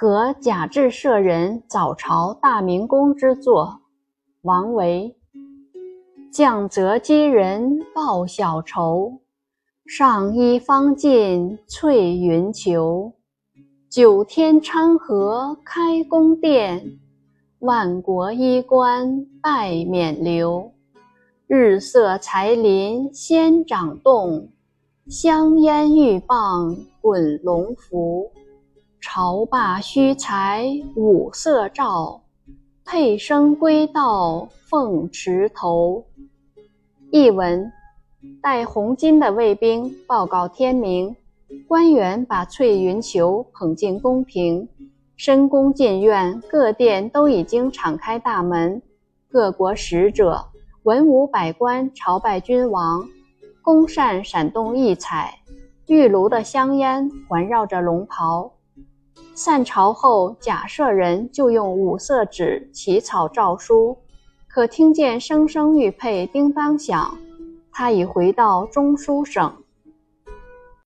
和贾至舍人早朝大明宫之作。王维。降泽积人报小仇，上衣方尽翠云裘。九天昌河开宫殿，万国衣冠拜冕旒。日色才林仙掌动，香烟玉棒滚龙浮。朝罢须裁五色诏，佩声归到凤池头。译文：戴红巾的卫兵报告天明。官员把翠云裘捧进宫廷，深宫进苑各殿都已经敞开大门，各国使者、文武百官朝拜君王，宫扇闪动异彩，玉炉的香烟环绕着龙袍。散朝后，假设人就用五色纸起草诏书，可听见声声玉佩叮当响，他已回到中书省。